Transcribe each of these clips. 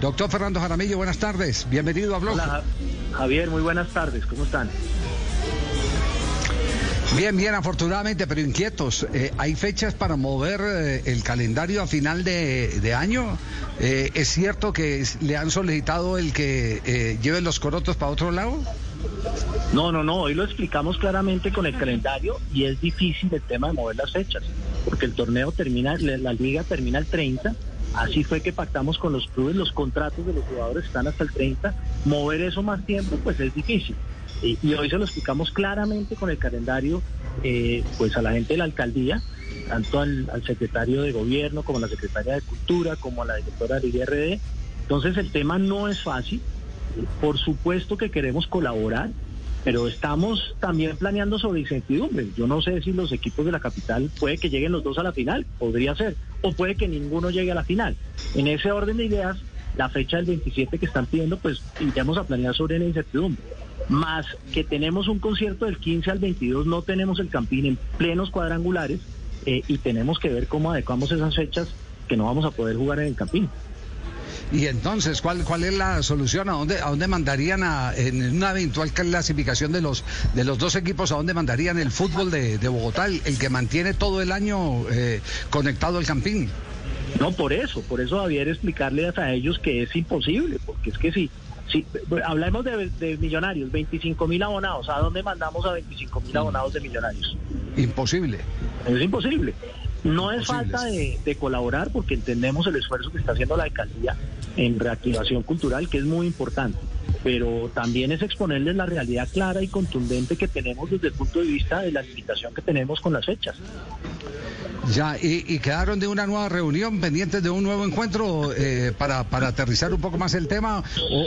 Doctor Fernando Jaramillo, buenas tardes. Bienvenido a Blog. Hola, Javier, muy buenas tardes. ¿Cómo están? Bien, bien, afortunadamente, pero inquietos. Eh, ¿Hay fechas para mover eh, el calendario a final de, año? Eh, ¿Es cierto que le han solicitado el que lleven los corotos para otro lado? No, no, no. Hoy lo explicamos claramente con el calendario y es difícil el tema de mover las fechas, porque el torneo termina, la liga termina el 30. Así fue que pactamos con los clubes, los contratos de los jugadores están hasta el 30. Mover eso más tiempo, pues es difícil. Y, hoy se lo explicamos claramente con el calendario, eh, pues a la gente de la alcaldía, tanto al, secretario de gobierno como a la secretaria de cultura, como a la directora del IRD. Entonces el tema no es fácil. Por supuesto que queremos colaborar, pero estamos también planeando sobre incertidumbre. Yo no sé si los equipos de la capital puede que lleguen los dos a la final, podría ser, o puede que ninguno llegue a la final. En ese orden de ideas, la fecha del 27 que están pidiendo, pues iremos a planear sobre la incertidumbre más que tenemos un concierto del 15 al 22, no tenemos el Campín en plenos cuadrangulares eh, y tenemos que ver cómo adecuamos esas fechas que no vamos a poder jugar en el Campín. Y entonces, ¿cuál, cuál es la solución? ¿A dónde, a dónde mandarían a, en una eventual clasificación de los, de los dos equipos, a dónde mandarían el fútbol de, Bogotá, el, que mantiene todo el año eh, conectado al Campín? No, por eso, por eso Javier explicarles a ellos que es imposible, porque es que si Sí, hablemos de, millonarios, 25 mil abonados. ¿A dónde mandamos a 25 mil abonados de millonarios? Imposible. Es imposible. No es falta de, colaborar porque entendemos el esfuerzo que está haciendo la alcaldía en reactivación cultural, que es muy importante, pero también es exponerles la realidad clara y contundente que tenemos desde el punto de vista de la limitación que tenemos con las fechas. Ya, y, quedaron de una nueva reunión pendientes de un nuevo encuentro eh, para, para aterrizar un poco más el tema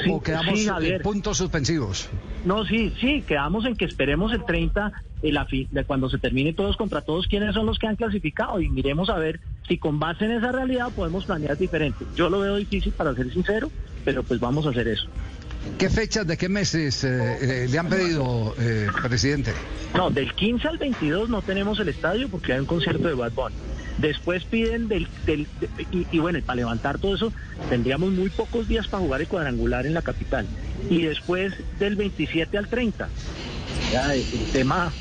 o, quedamos en puntos suspensivos. No, sí, sí, quedamos en que esperemos el 30 de cuando se termine todos contra todos quiénes son los que han clasificado y miremos a ver si con base en esa realidad podemos planear diferente. Yo lo veo difícil para ser sincero, pero pues vamos a hacer eso. ¿Qué fechas de qué meses eh, eh, le han pedido, eh, presidente? No, del 15 al 22 no tenemos el estadio porque hay un concierto de Bad Bunny. Después piden del, y, bueno, para levantar todo eso tendríamos muy pocos días para jugar el cuadrangular en la capital. Y después del 27 al 30. Ya, el tema,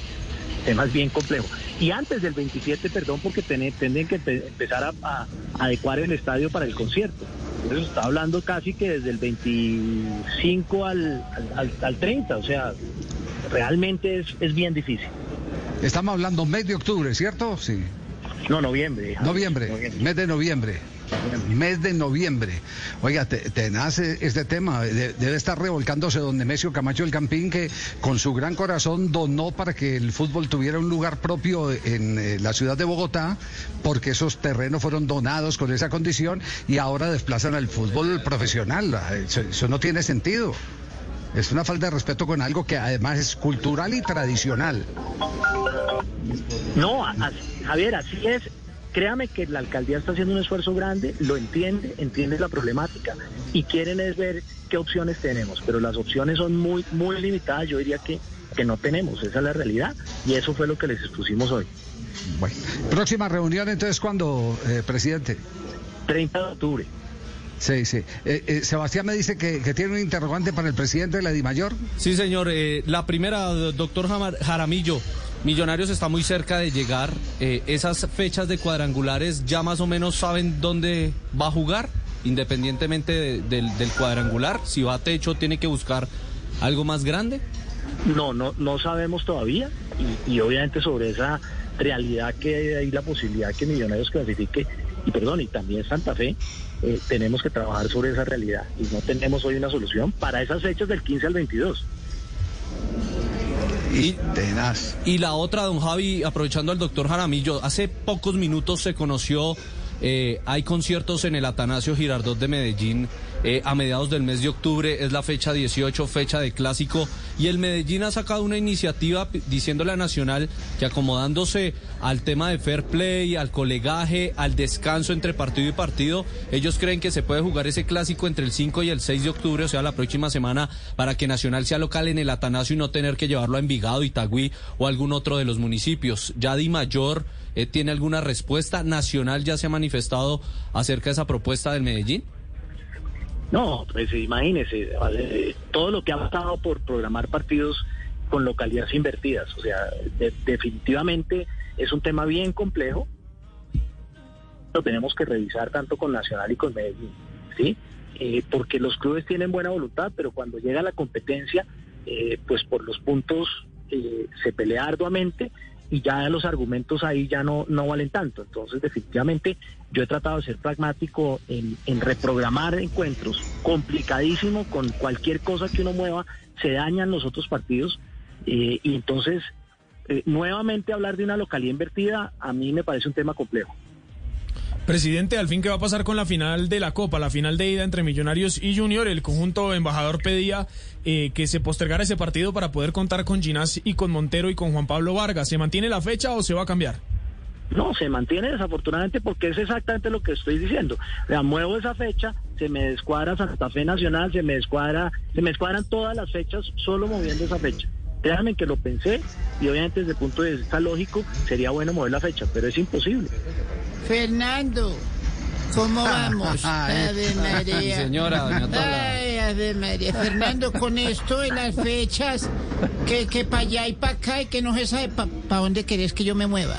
tema es bien complejo. Y antes del 27, perdón, porque tendrían que empezar a adecuar el estadio para el concierto. Entonces está hablando casi que desde el 25 al, al, 30, o sea, realmente es, es bien difícil. Estamos hablando mes de octubre, ¿cierto? Sí. No, noviembre. Noviembre, mes de noviembre. Mes de noviembre. Oiga, te, nace este tema. debe estar revolcándose don Nemesio Camacho el Campín, que con su gran corazón donó para que el fútbol tuviera un lugar propio en eh, la ciudad de Bogotá, porque esos terrenos fueron donados con esa condición y ahora desplazan al fútbol profesional. eso no tiene sentido. Es una falta de respeto con algo que además es cultural y tradicional. No, Javier, así es. Créame que la alcaldía está haciendo un esfuerzo grande, lo entiende, entiende la problemática y quieren es ver qué opciones tenemos, pero las opciones son muy, muy limitadas. Yo diría que, que no tenemos, esa es la realidad y eso fue lo que les expusimos hoy. Bueno, próxima reunión entonces, ¿cuándo, eh, presidente? 30 de octubre. Sí, sí. Eh, eh, Sebastián me dice que, tiene un interrogante para el presidente de la DIMAYOR. Sí, señor. Eh, la primera, doctor Jaramillo. Millonarios está muy cerca de llegar. esas fechas de cuadrangulares ya más o menos saben dónde va a jugar, independientemente del, cuadrangular. Si va a techo, tiene que buscar algo más grande. No, no, no sabemos todavía. Y, y obviamente sobre esa realidad que hay la posibilidad que Millonarios clasifique, y perdón, y también Santa Fe, eh, tenemos que trabajar sobre esa realidad y no tenemos hoy una solución para esas fechas del 15 al 22. Y, y la otra, don Javi, aprovechando al doctor Jaramillo, hace pocos minutos se conoció eh, hay conciertos en el Atanasio Girardot de Medellín eh, a mediados del mes de octubre, es la fecha 18, fecha de clásico, y el Medellín ha sacado una iniciativa diciéndole a Nacional que acomodándose al tema de fair play, al colegaje, al descanso entre partido y partido, ellos creen que se puede jugar ese clásico entre el 5 y el 6 de octubre, o sea, la próxima semana, para que Nacional sea local en el Atanasio y no tener que llevarlo a Envigado, Itagüí o algún otro de los municipios. Ya Di Mayor eh, ¿Tiene alguna respuesta nacional? ¿Ya se ha manifestado acerca de esa propuesta del Medellín? No, pues imagínese, eh, todo lo que ha pasado por programar partidos con localidades invertidas. O sea, definitivamente es un tema bien complejo. Lo tenemos que revisar tanto con Nacional y con Medellín, ¿sí? Eh, porque los clubes tienen buena voluntad, pero cuando llega la competencia, eh, pues por los puntos se pelea arduamente y ya los argumentos ahí ya no, no valen tanto. Entonces, definitivamente, yo he tratado de ser pragmático en, en reprogramar encuentros, complicadísimo, con cualquier cosa que uno mueva, se dañan los otros partidos, eh, y entonces, eh, nuevamente hablar de una localidad invertida, a mí me parece un tema complejo. Presidente, al fin, ¿qué va a pasar con la final de la Copa, la final de ida entre Millonarios y Junior? El conjunto embajador pedía eh, que se postergara ese partido para poder contar con Ginás y con Montero y con Juan Pablo Vargas. ¿Se mantiene la fecha o se va a cambiar? No, se mantiene desafortunadamente porque es exactamente lo que estoy diciendo. O muevo esa fecha, se me descuadra Santa Fe Nacional, se me descuadra, se me descuadran todas las fechas solo moviendo esa fecha. Créanme que lo pensé y obviamente desde el punto de vista lógico sería bueno mover la fecha, pero es imposible. Fernando, ¿cómo vamos? Ave María. Señora, doña Ay, Ave María. Fernando, con esto de las fechas, que, que para allá y para acá y que no se sabe para dónde querés que yo me mueva.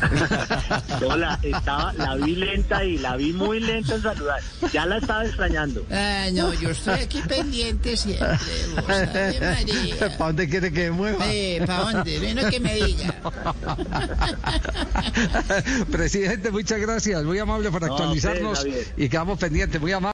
Hola, estaba, la vi lenta y la vi muy lenta en saludar. Ya la estaba extrañando. Ah, no, yo estoy aquí pendiente siempre. María. ¿Para dónde quiere que mueva? Eh, ¿para dónde? Menos que me diga. Presidente, muchas gracias. Muy amable por actualizarnos y quedamos pendientes. Muy amable.